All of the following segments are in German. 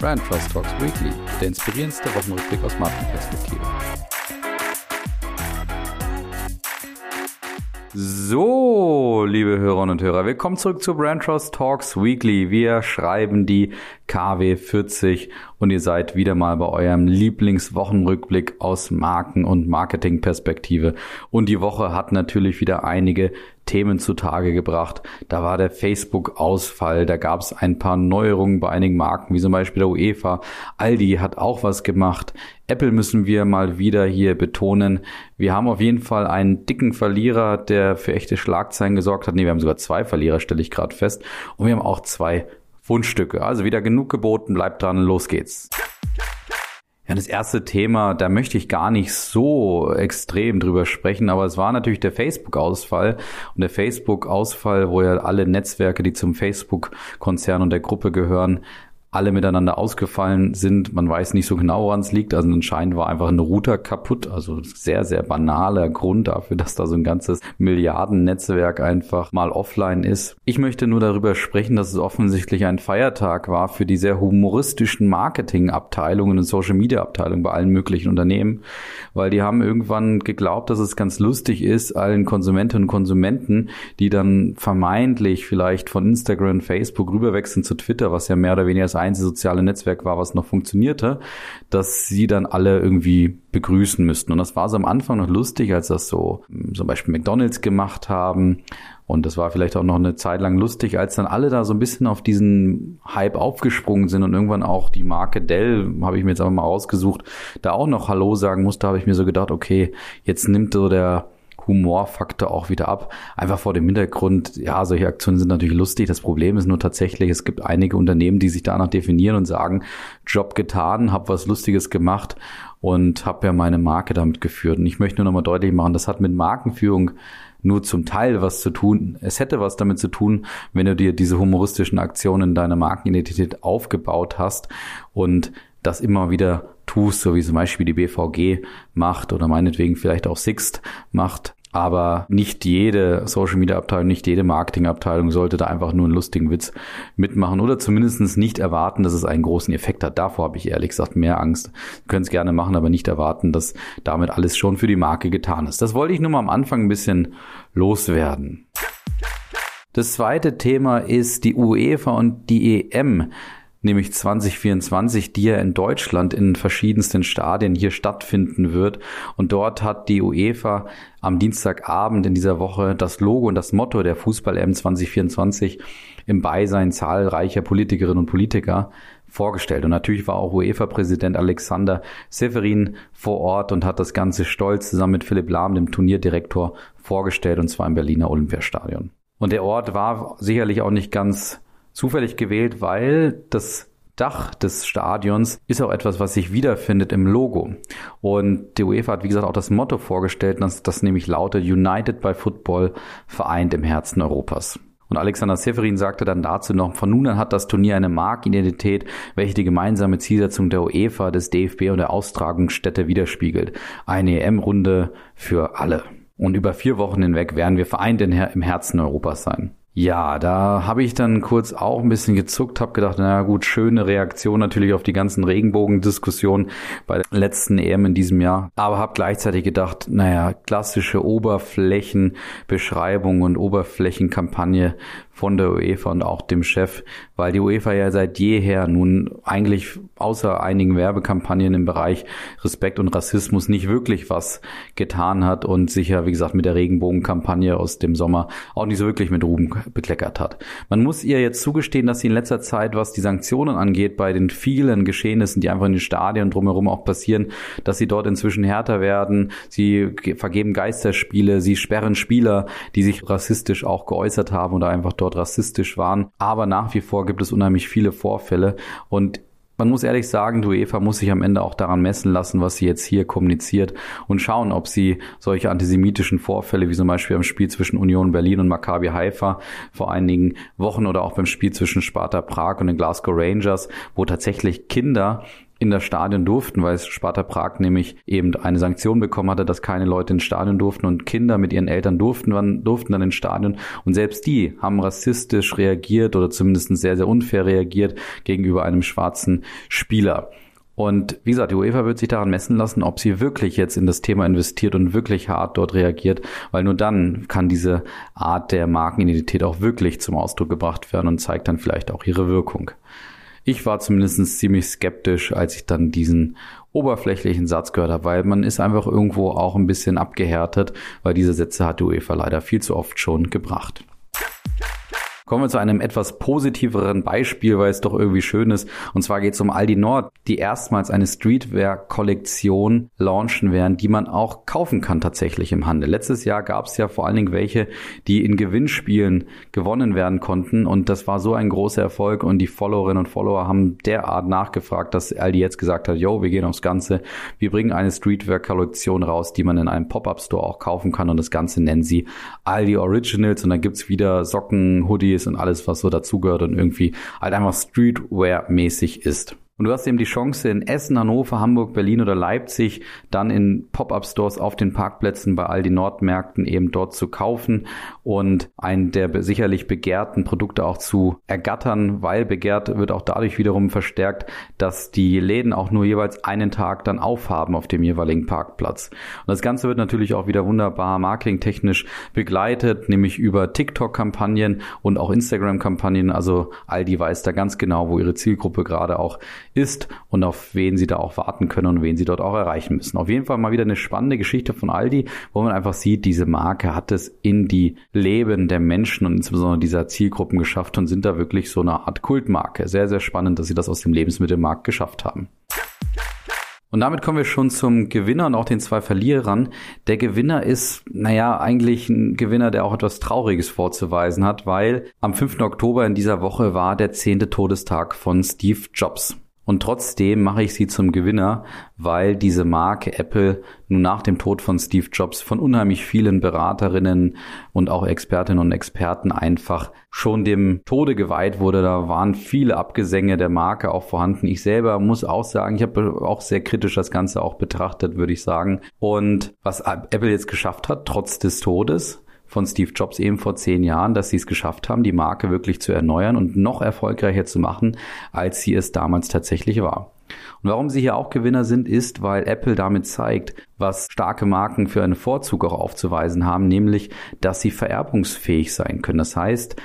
Brand Trust Talks Weekly, der inspirierendste Wochenrückblick aus Markenperspektive. So, liebe Hörerinnen und Hörer, willkommen zurück zu Brand Trust Talks Weekly. Wir schreiben die KW 40 und ihr seid wieder mal bei eurem Lieblingswochenrückblick aus Marken- und Marketingperspektive. Und die Woche hat natürlich wieder einige Themen zutage gebracht. Da war der Facebook-Ausfall, da gab es ein paar Neuerungen bei einigen Marken, wie zum Beispiel der UEFA. Aldi hat auch was gemacht. Apple müssen wir mal wieder hier betonen. Wir haben auf jeden Fall einen dicken Verlierer, der für echte Schlagzeilen gesorgt hat. Nee, wir haben sogar zwei Verlierer, stelle ich gerade fest. Und wir haben auch zwei Fundstücke. Also wieder genug geboten, bleibt dran, los geht's. Ja, das erste Thema, da möchte ich gar nicht so extrem drüber sprechen, aber es war natürlich der Facebook-Ausfall. Und der Facebook-Ausfall, wo ja alle Netzwerke, die zum Facebook-Konzern und der Gruppe gehören, alle miteinander ausgefallen sind. Man weiß nicht so genau, woran es liegt. Also anscheinend war einfach ein Router kaputt. Also sehr, sehr banaler Grund dafür, dass da so ein ganzes Milliardennetzwerk einfach mal offline ist. Ich möchte nur darüber sprechen, dass es offensichtlich ein Feiertag war für die sehr humoristischen Marketingabteilungen und Social Media Abteilungen bei allen möglichen Unternehmen, weil die haben irgendwann geglaubt, dass es ganz lustig ist, allen Konsumentinnen und Konsumenten, die dann vermeintlich vielleicht von Instagram, Facebook rüberwechseln zu Twitter, was ja mehr oder weniger das einzige soziale Netzwerk war, was noch funktionierte, dass sie dann alle irgendwie begrüßen müssten. Und das war so am Anfang noch lustig, als das so hm, zum Beispiel McDonalds gemacht haben. Und das war vielleicht auch noch eine Zeit lang lustig, als dann alle da so ein bisschen auf diesen Hype aufgesprungen sind und irgendwann auch die Marke Dell, habe ich mir jetzt einfach mal rausgesucht, da auch noch Hallo sagen musste, habe ich mir so gedacht, okay, jetzt nimmt so der Humorfaktor auch wieder ab. Einfach vor dem Hintergrund, ja, solche Aktionen sind natürlich lustig. Das Problem ist nur tatsächlich, es gibt einige Unternehmen, die sich danach definieren und sagen, Job getan, habe was Lustiges gemacht und habe ja meine Marke damit geführt. Und ich möchte nur nochmal deutlich machen, das hat mit Markenführung nur zum Teil was zu tun. Es hätte was damit zu tun, wenn du dir diese humoristischen Aktionen in deiner Markenidentität aufgebaut hast und das immer wieder tust, so wie zum Beispiel die BVG macht oder meinetwegen vielleicht auch Sixt macht, aber nicht jede Social Media Abteilung, nicht jede Marketing Abteilung sollte da einfach nur einen lustigen Witz mitmachen oder zumindest nicht erwarten, dass es einen großen Effekt hat. Davor habe ich ehrlich gesagt mehr Angst. Wir können es gerne machen, aber nicht erwarten, dass damit alles schon für die Marke getan ist. Das wollte ich nur mal am Anfang ein bisschen loswerden. Das zweite Thema ist die UEFA und die EM nämlich 2024, die ja in Deutschland in verschiedensten Stadien hier stattfinden wird. Und dort hat die UEFA am Dienstagabend in dieser Woche das Logo und das Motto der Fußball-M 2024 im Beisein zahlreicher Politikerinnen und Politiker vorgestellt. Und natürlich war auch UEFA-Präsident Alexander Severin vor Ort und hat das Ganze stolz zusammen mit Philipp Lahm, dem Turnierdirektor, vorgestellt, und zwar im Berliner Olympiastadion. Und der Ort war sicherlich auch nicht ganz zufällig gewählt, weil das Dach des Stadions ist auch etwas, was sich wiederfindet im Logo. Und die UEFA hat, wie gesagt, auch das Motto vorgestellt, dass das nämlich lautet United by Football, vereint im Herzen Europas. Und Alexander Severin sagte dann dazu noch, von nun an hat das Turnier eine Markidentität, welche die gemeinsame Zielsetzung der UEFA, des DFB und der Austragungsstätte widerspiegelt. Eine EM-Runde für alle. Und über vier Wochen hinweg werden wir vereint im Herzen Europas sein. Ja, da habe ich dann kurz auch ein bisschen gezuckt, habe gedacht, na gut, schöne Reaktion natürlich auf die ganzen Regenbogendiskussionen bei der letzten EM in diesem Jahr, aber habe gleichzeitig gedacht, naja, klassische Oberflächenbeschreibung und Oberflächenkampagne von der UEFA und auch dem Chef, weil die UEFA ja seit jeher nun eigentlich außer einigen Werbekampagnen im Bereich Respekt und Rassismus nicht wirklich was getan hat und sich ja, wie gesagt, mit der Regenbogenkampagne aus dem Sommer auch nicht so wirklich mit Ruhm bekleckert hat. Man muss ihr jetzt zugestehen, dass sie in letzter Zeit, was die Sanktionen angeht, bei den vielen Geschehnissen, die einfach in den Stadien drumherum auch passieren, dass sie dort inzwischen härter werden. Sie vergeben Geisterspiele, sie sperren Spieler, die sich rassistisch auch geäußert haben oder einfach dort dort rassistisch waren. Aber nach wie vor gibt es unheimlich viele Vorfälle und man muss ehrlich sagen, die UEFA muss sich am Ende auch daran messen lassen, was sie jetzt hier kommuniziert und schauen, ob sie solche antisemitischen Vorfälle wie zum Beispiel beim Spiel zwischen Union Berlin und Maccabi Haifa vor einigen Wochen oder auch beim Spiel zwischen Sparta Prag und den Glasgow Rangers, wo tatsächlich Kinder in das Stadion durften, weil Sparta Prag nämlich eben eine Sanktion bekommen hatte, dass keine Leute ins Stadion durften und Kinder mit ihren Eltern durften, dann, durften dann ins Stadion. Und selbst die haben rassistisch reagiert oder zumindest sehr, sehr unfair reagiert gegenüber einem schwarzen Spieler. Und wie gesagt, die UEFA wird sich daran messen lassen, ob sie wirklich jetzt in das Thema investiert und wirklich hart dort reagiert, weil nur dann kann diese Art der Markenidentität auch wirklich zum Ausdruck gebracht werden und zeigt dann vielleicht auch ihre Wirkung. Ich war zumindest ziemlich skeptisch, als ich dann diesen oberflächlichen Satz gehört habe, weil man ist einfach irgendwo auch ein bisschen abgehärtet, weil diese Sätze hat die UEFA leider viel zu oft schon gebracht. Kommen wir zu einem etwas positiveren Beispiel, weil es doch irgendwie schön ist. Und zwar geht es um Aldi Nord, die erstmals eine Streetwear-Kollektion launchen werden, die man auch kaufen kann tatsächlich im Handel. Letztes Jahr gab es ja vor allen Dingen welche, die in Gewinnspielen gewonnen werden konnten. Und das war so ein großer Erfolg. Und die Followerinnen und Follower haben derart nachgefragt, dass Aldi jetzt gesagt hat, yo, wir gehen aufs Ganze. Wir bringen eine Streetwear-Kollektion raus, die man in einem Pop-Up-Store auch kaufen kann. Und das Ganze nennen sie Aldi Originals. Und dann gibt's wieder Socken, Hoodies, Hoodies und alles, was so dazugehört und irgendwie halt einfach Streetwear-mäßig ist. Und du hast eben die Chance in Essen, Hannover, Hamburg, Berlin oder Leipzig dann in Pop-up-Stores auf den Parkplätzen bei all den Nordmärkten eben dort zu kaufen und einen der sicherlich begehrten Produkte auch zu ergattern, weil begehrt wird auch dadurch wiederum verstärkt, dass die Läden auch nur jeweils einen Tag dann aufhaben auf dem jeweiligen Parkplatz. Und das Ganze wird natürlich auch wieder wunderbar marketingtechnisch begleitet, nämlich über TikTok-Kampagnen und auch Instagram-Kampagnen. Also Aldi weiß da ganz genau, wo ihre Zielgruppe gerade auch ist und auf wen sie da auch warten können und wen sie dort auch erreichen müssen. Auf jeden Fall mal wieder eine spannende Geschichte von Aldi, wo man einfach sieht, diese Marke hat es in die Leben der Menschen und insbesondere dieser Zielgruppen geschafft und sind da wirklich so eine Art Kultmarke. Sehr, sehr spannend, dass sie das aus dem Lebensmittelmarkt geschafft haben. Und damit kommen wir schon zum Gewinner und auch den zwei Verlierern. Der Gewinner ist, naja, eigentlich ein Gewinner, der auch etwas Trauriges vorzuweisen hat, weil am 5. Oktober in dieser Woche war der zehnte Todestag von Steve Jobs. Und trotzdem mache ich sie zum Gewinner, weil diese Marke Apple nun nach dem Tod von Steve Jobs von unheimlich vielen Beraterinnen und auch Expertinnen und Experten einfach schon dem Tode geweiht wurde. Da waren viele Abgesänge der Marke auch vorhanden. Ich selber muss auch sagen, ich habe auch sehr kritisch das Ganze auch betrachtet, würde ich sagen. Und was Apple jetzt geschafft hat, trotz des Todes, von Steve Jobs eben vor zehn Jahren, dass sie es geschafft haben, die Marke wirklich zu erneuern und noch erfolgreicher zu machen, als sie es damals tatsächlich war. Und warum sie hier auch Gewinner sind, ist, weil Apple damit zeigt, was starke Marken für einen Vorzug auch aufzuweisen haben, nämlich, dass sie vererbungsfähig sein können. Das heißt,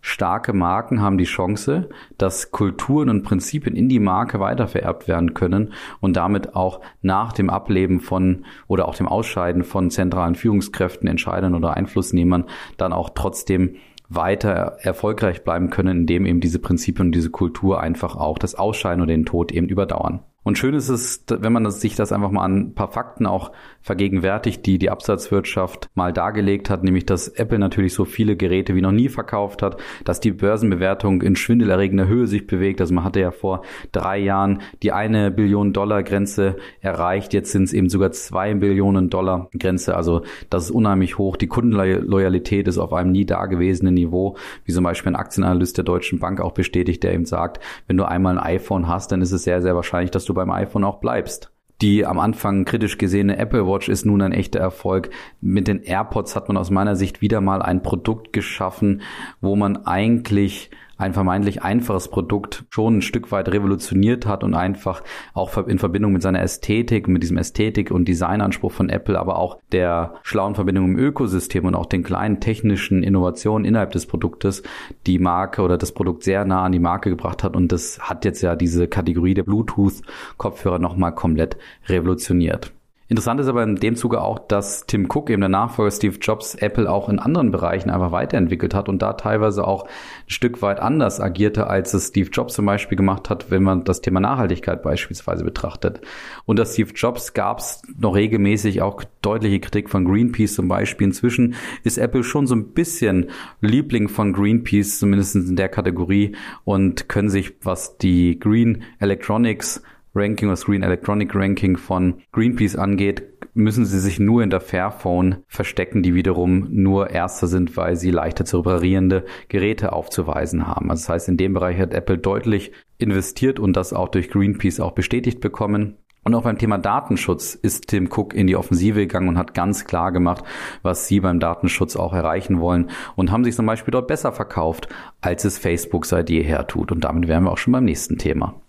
Starke Marken haben die Chance, dass Kulturen und Prinzipien in die Marke weitervererbt werden können und damit auch nach dem Ableben von oder auch dem Ausscheiden von zentralen Führungskräften, Entscheidern oder Einflussnehmern dann auch trotzdem weiter erfolgreich bleiben können, indem eben diese Prinzipien und diese Kultur einfach auch das Ausscheiden oder den Tod eben überdauern. Und schön ist es, wenn man sich das einfach mal an ein paar Fakten auch vergegenwärtigt, die die Absatzwirtschaft mal dargelegt hat, nämlich dass Apple natürlich so viele Geräte wie noch nie verkauft hat, dass die Börsenbewertung in schwindelerregender Höhe sich bewegt. Also man hatte ja vor drei Jahren die eine Billion Dollar Grenze erreicht. Jetzt sind es eben sogar zwei Billionen Dollar Grenze. Also das ist unheimlich hoch. Die Kundenloyalität ist auf einem nie dagewesenen Niveau, wie zum Beispiel ein Aktienanalyst der Deutschen Bank auch bestätigt, der eben sagt, wenn du einmal ein iPhone hast, dann ist es sehr, sehr wahrscheinlich, dass du beim iPhone auch bleibst. Die am Anfang kritisch gesehene Apple Watch ist nun ein echter Erfolg. Mit den AirPods hat man aus meiner Sicht wieder mal ein Produkt geschaffen, wo man eigentlich ein vermeintlich einfaches Produkt schon ein Stück weit revolutioniert hat und einfach auch in Verbindung mit seiner Ästhetik, mit diesem Ästhetik- und Designanspruch von Apple, aber auch der schlauen Verbindung im Ökosystem und auch den kleinen technischen Innovationen innerhalb des Produktes die Marke oder das Produkt sehr nah an die Marke gebracht hat und das hat jetzt ja diese Kategorie der Bluetooth-Kopfhörer nochmal komplett revolutioniert. Interessant ist aber in dem Zuge auch, dass Tim Cook, eben der Nachfolger Steve Jobs, Apple auch in anderen Bereichen einfach weiterentwickelt hat und da teilweise auch ein Stück weit anders agierte, als es Steve Jobs zum Beispiel gemacht hat, wenn man das Thema Nachhaltigkeit beispielsweise betrachtet. Das Steve Jobs gab es noch regelmäßig auch deutliche Kritik von Greenpeace zum Beispiel. Inzwischen ist Apple schon so ein bisschen Liebling von Greenpeace, zumindest in der Kategorie und können sich, was die Green Electronics Ranking, das Green Electronic Ranking von Greenpeace angeht, müssen sie sich nur in der Fairphone verstecken, die wiederum nur Erster sind, weil sie leichter zu reparierende Geräte aufzuweisen haben. Also das heißt, in dem Bereich hat Apple deutlich investiert und das auch durch Greenpeace auch bestätigt bekommen. Und auch beim Thema Datenschutz ist Tim Cook in die Offensive gegangen und hat ganz klar gemacht, was sie beim Datenschutz auch erreichen wollen und haben sich zum Beispiel dort besser verkauft, als es Facebook seit jeher tut. Und damit wären wir auch schon beim nächsten Thema.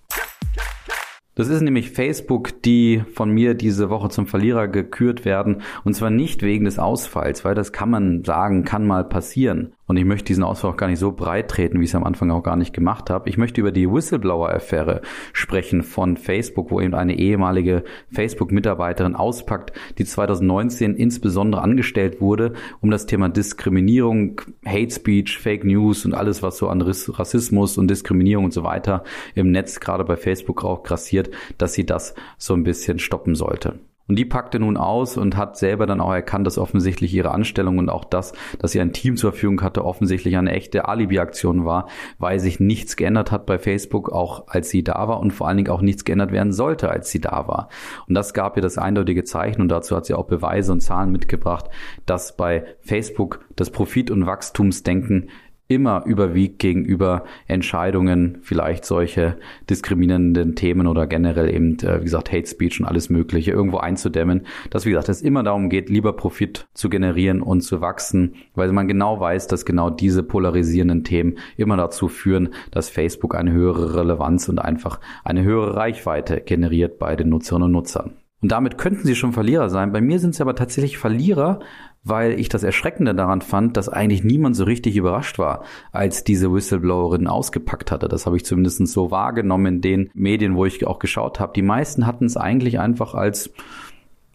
Das ist nämlich Facebook, die von mir diese Woche zum Verlierer gekürt werden. Und zwar nicht wegen des Ausfalls, weil das kann man sagen, kann mal passieren. Und ich möchte diesen Ausfall auch gar nicht so breit treten, wie ich es am Anfang auch gar nicht gemacht habe. Ich möchte über die Whistleblower-Affäre sprechen von Facebook, wo eben eine ehemalige Facebook-Mitarbeiterin auspackt, die 2019 insbesondere angestellt wurde, um das Thema Diskriminierung, Hate Speech, Fake News und alles, was so an Rassismus und Diskriminierung und so weiter im Netz gerade bei Facebook auch grassiert, dass sie das so ein bisschen stoppen sollte. Und die packte nun aus und hat selber dann auch erkannt, dass offensichtlich ihre Anstellung und auch das, dass sie ein Team zur Verfügung hatte, offensichtlich eine echte Alibi-Aktion war, weil sich nichts geändert hat bei Facebook, auch als sie da war und vor allen Dingen auch nichts geändert werden sollte, als sie da war. Und das gab ihr das eindeutige Zeichen und dazu hat sie auch Beweise und Zahlen mitgebracht, dass bei Facebook das Profit- und Wachstumsdenken immer überwiegt gegenüber Entscheidungen, vielleicht solche diskriminierenden Themen oder generell eben, äh, wie gesagt, Hate Speech und alles Mögliche irgendwo einzudämmen. Dass, wie gesagt, es immer darum geht, lieber Profit zu generieren und zu wachsen, weil man genau weiß, dass genau diese polarisierenden Themen immer dazu führen, dass Facebook eine höhere Relevanz und einfach eine höhere Reichweite generiert bei den Nutzerinnen und Nutzern. Und damit könnten sie schon Verlierer sein. Bei mir sind sie aber tatsächlich Verlierer, weil ich das Erschreckende daran fand, dass eigentlich niemand so richtig überrascht war, als diese Whistleblowerin ausgepackt hatte. Das habe ich zumindest so wahrgenommen in den Medien, wo ich auch geschaut habe. Die meisten hatten es eigentlich einfach als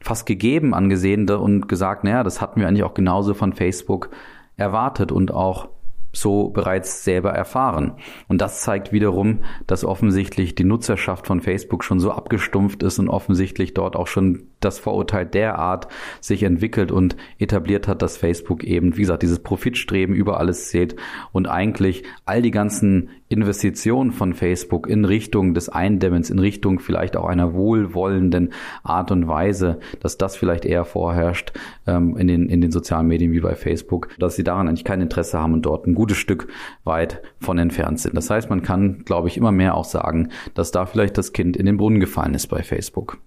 fast gegeben angesehen und gesagt, naja, das hatten wir eigentlich auch genauso von Facebook erwartet und auch so bereits selber erfahren. Und das zeigt wiederum, dass offensichtlich die Nutzerschaft von Facebook schon so abgestumpft ist und offensichtlich dort auch schon das Vorurteil derart sich entwickelt und etabliert hat, dass Facebook eben, wie gesagt, dieses Profitstreben über alles zählt und eigentlich all die ganzen Investitionen von Facebook in Richtung des Eindämmens, in Richtung vielleicht auch einer wohlwollenden Art und Weise, dass das vielleicht eher vorherrscht ähm, in, den, in den sozialen Medien wie bei Facebook, dass sie daran eigentlich kein Interesse haben und dort ein gutes Stück weit von entfernt sind. Das heißt, man kann, glaube ich, immer mehr auch sagen, dass da vielleicht das Kind in den Brunnen gefallen ist bei Facebook.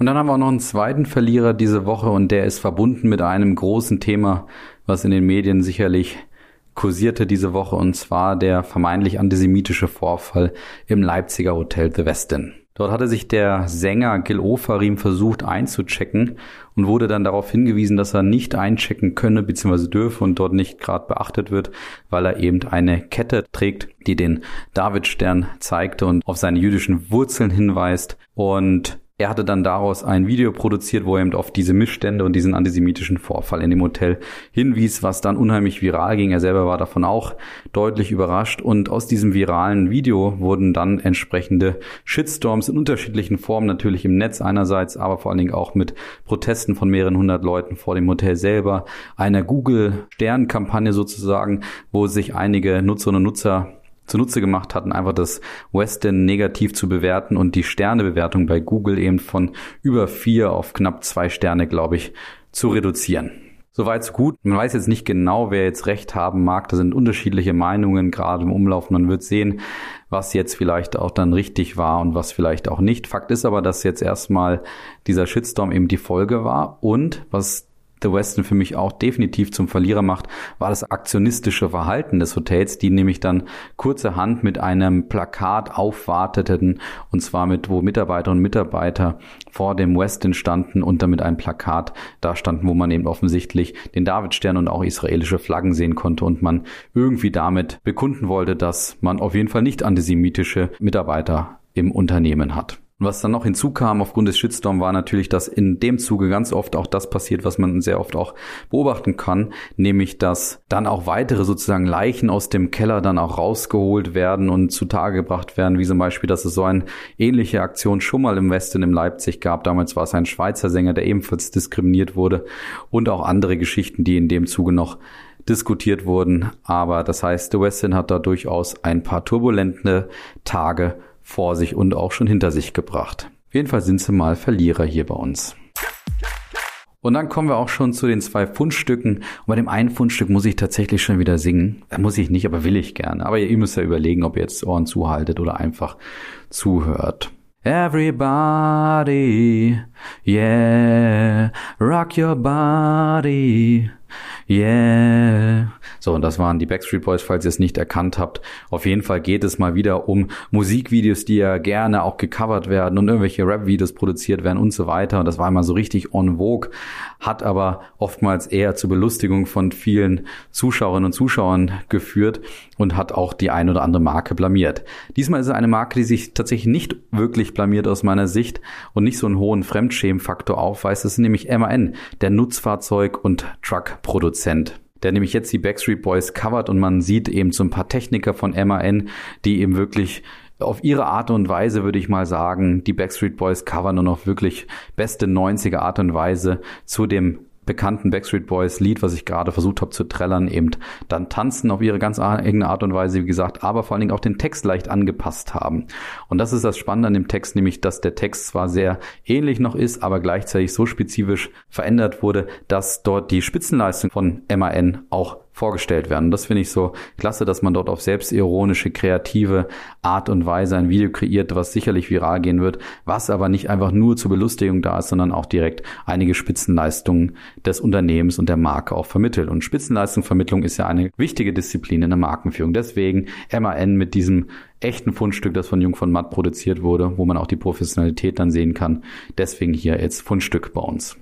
Und dann haben wir auch noch einen zweiten Verlierer diese Woche und der ist verbunden mit einem großen Thema, was in den Medien sicherlich kursierte diese Woche und zwar der vermeintlich antisemitische Vorfall im Leipziger Hotel The Westin. Dort hatte sich der Sänger Gil Ofarim versucht einzuchecken und wurde dann darauf hingewiesen, dass er nicht einchecken könne bzw. dürfe und dort nicht gerade beachtet wird, weil er eben eine Kette trägt, die den Davidstern zeigte und auf seine jüdischen Wurzeln hinweist. Und er hatte dann daraus ein Video produziert, wo er eben auf diese Missstände und diesen antisemitischen Vorfall in dem Hotel hinwies, was dann unheimlich viral ging. Er selber war davon auch deutlich überrascht und aus diesem viralen Video wurden dann entsprechende Shitstorms in unterschiedlichen Formen natürlich im Netz einerseits, aber vor allen Dingen auch mit Protesten von mehreren hundert Leuten vor dem Hotel selber, einer Google-Sternkampagne sozusagen, wo sich einige Nutzerinnen und Nutzer zunutze gemacht hatten, einfach das Westin negativ zu bewerten und die Sternebewertung bei Google eben von über vier auf knapp zwei Sterne, glaube ich, zu reduzieren. Soweit so gut. Man weiß jetzt nicht genau, wer jetzt recht haben mag. Da sind unterschiedliche Meinungen gerade im Umlauf. Man wird sehen, was jetzt vielleicht auch dann richtig war und was vielleicht auch nicht. Fakt ist aber, dass jetzt erstmal dieser Shitstorm eben die Folge war und was The Weston für mich auch definitiv zum Verlierer macht, war das aktionistische Verhalten des Hotels, die nämlich dann kurzerhand mit einem Plakat aufwarteten und zwar mit, wo Mitarbeiterinnen und Mitarbeiter vor dem Westin standen und damit ein Plakat da standen, wo man eben offensichtlich den Davidstern und auch israelische Flaggen sehen konnte und man irgendwie damit bekunden wollte, dass man auf jeden Fall nicht antisemitische Mitarbeiter im Unternehmen hat. Und was dann noch hinzukam aufgrund des Shitstorm war natürlich, dass in dem Zuge ganz oft auch das passiert, was man sehr oft auch beobachten kann, nämlich dass dann auch weitere sozusagen Leichen aus dem Keller dann auch rausgeholt werden und zutage gebracht werden, wie zum Beispiel, dass es so eine ähnliche Aktion schon mal im Westen in Leipzig gab. Damals war es ein Schweizer Sänger, der ebenfalls diskriminiert wurde und auch andere Geschichten, die in dem Zuge noch diskutiert wurden. Aber das heißt, The Westin hat da durchaus ein paar turbulente Tage vor sich und auch schon hinter sich gebracht. Auf jeden Fall sind sie mal Verlierer hier bei uns. Und dann kommen wir auch schon zu den zwei Fundstücken. Und bei dem einen Fundstück muss ich tatsächlich schon wieder singen. Da muss ich nicht, aber will ich gerne. Aber ihr müsst ja überlegen, ob ihr jetzt Ohren zuhaltet oder einfach zuhört. Everybody, yeah, rock your body, yeah. So, und das waren die Backstreet Boys, falls ihr es nicht erkannt habt. Auf jeden Fall geht es mal wieder um Musikvideos, die ja gerne auch gecovert werden und irgendwelche Rap-Videos produziert werden und so weiter. Und das war immer so richtig on vogue, hat aber oftmals eher zur Belustigung von vielen Zuschauerinnen und Zuschauern geführt und hat auch die ein oder andere Marke blamiert. Diesmal ist es eine Marke, die sich tatsächlich nicht wirklich blamiert aus meiner Sicht und nicht so einen hohen Fremdschämenfaktor aufweist. Das ist nämlich MAN, der Nutzfahrzeug- und Truck-Produzent der nämlich jetzt die Backstreet Boys covert und man sieht eben so ein paar Techniker von MAN, die eben wirklich auf ihre Art und Weise würde ich mal sagen, die Backstreet Boys covern und auf wirklich beste 90er Art und Weise zu dem bekannten Backstreet Boys Lied, was ich gerade versucht habe zu trällern, eben dann tanzen auf ihre ganz eigene Art und Weise, wie gesagt, aber vor allen Dingen auch den Text leicht angepasst haben. Und das ist das Spannende an dem Text, nämlich, dass der Text zwar sehr ähnlich noch ist, aber gleichzeitig so spezifisch verändert wurde, dass dort die Spitzenleistung von MAN auch vorgestellt werden. das finde ich so klasse, dass man dort auf selbstironische, kreative Art und Weise ein Video kreiert, was sicherlich viral gehen wird, was aber nicht einfach nur zur Belustigung da ist, sondern auch direkt einige Spitzenleistungen des Unternehmens und der Marke auch vermittelt. Und Spitzenleistungsvermittlung ist ja eine wichtige Disziplin in der Markenführung. Deswegen MAN mit diesem echten Fundstück, das von Jung von Matt produziert wurde, wo man auch die Professionalität dann sehen kann. Deswegen hier jetzt Fundstück bei uns.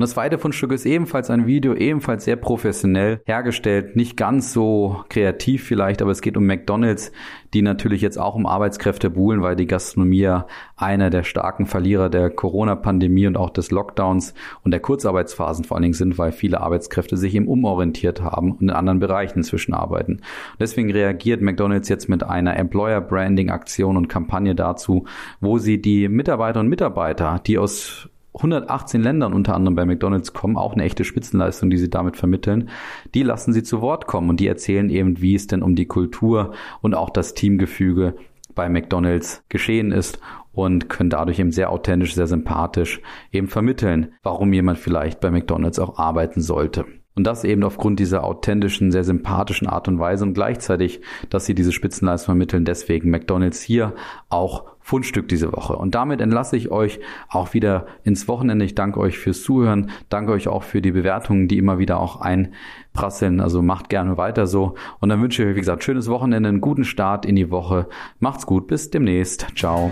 Und das zweite Fundstück ist ebenfalls ein Video, ebenfalls sehr professionell hergestellt, nicht ganz so kreativ vielleicht, aber es geht um McDonald's, die natürlich jetzt auch um Arbeitskräfte buhlen, weil die Gastronomie ja einer der starken Verlierer der Corona-Pandemie und auch des Lockdowns und der Kurzarbeitsphasen vor allen Dingen sind, weil viele Arbeitskräfte sich eben umorientiert haben und in anderen Bereichen inzwischen arbeiten. Und deswegen reagiert McDonald's jetzt mit einer Employer Branding Aktion und Kampagne dazu, wo sie die Mitarbeiter und Mitarbeiter, die aus 118 Ländern unter anderem bei McDonald's kommen, auch eine echte Spitzenleistung, die sie damit vermitteln. Die lassen sie zu Wort kommen und die erzählen eben, wie es denn um die Kultur und auch das Teamgefüge bei McDonald's geschehen ist und können dadurch eben sehr authentisch, sehr sympathisch eben vermitteln, warum jemand vielleicht bei McDonald's auch arbeiten sollte. Und das eben aufgrund dieser authentischen, sehr sympathischen Art und Weise und gleichzeitig, dass sie diese Spitzenleistung vermitteln. Deswegen McDonald's hier auch Fundstück diese Woche. Und damit entlasse ich euch auch wieder ins Wochenende. Ich danke euch fürs Zuhören, danke euch auch für die Bewertungen, die immer wieder auch einprasseln. Also macht gerne weiter so. Und dann wünsche ich euch, wie gesagt, schönes Wochenende, einen guten Start in die Woche. Macht's gut, bis demnächst. Ciao.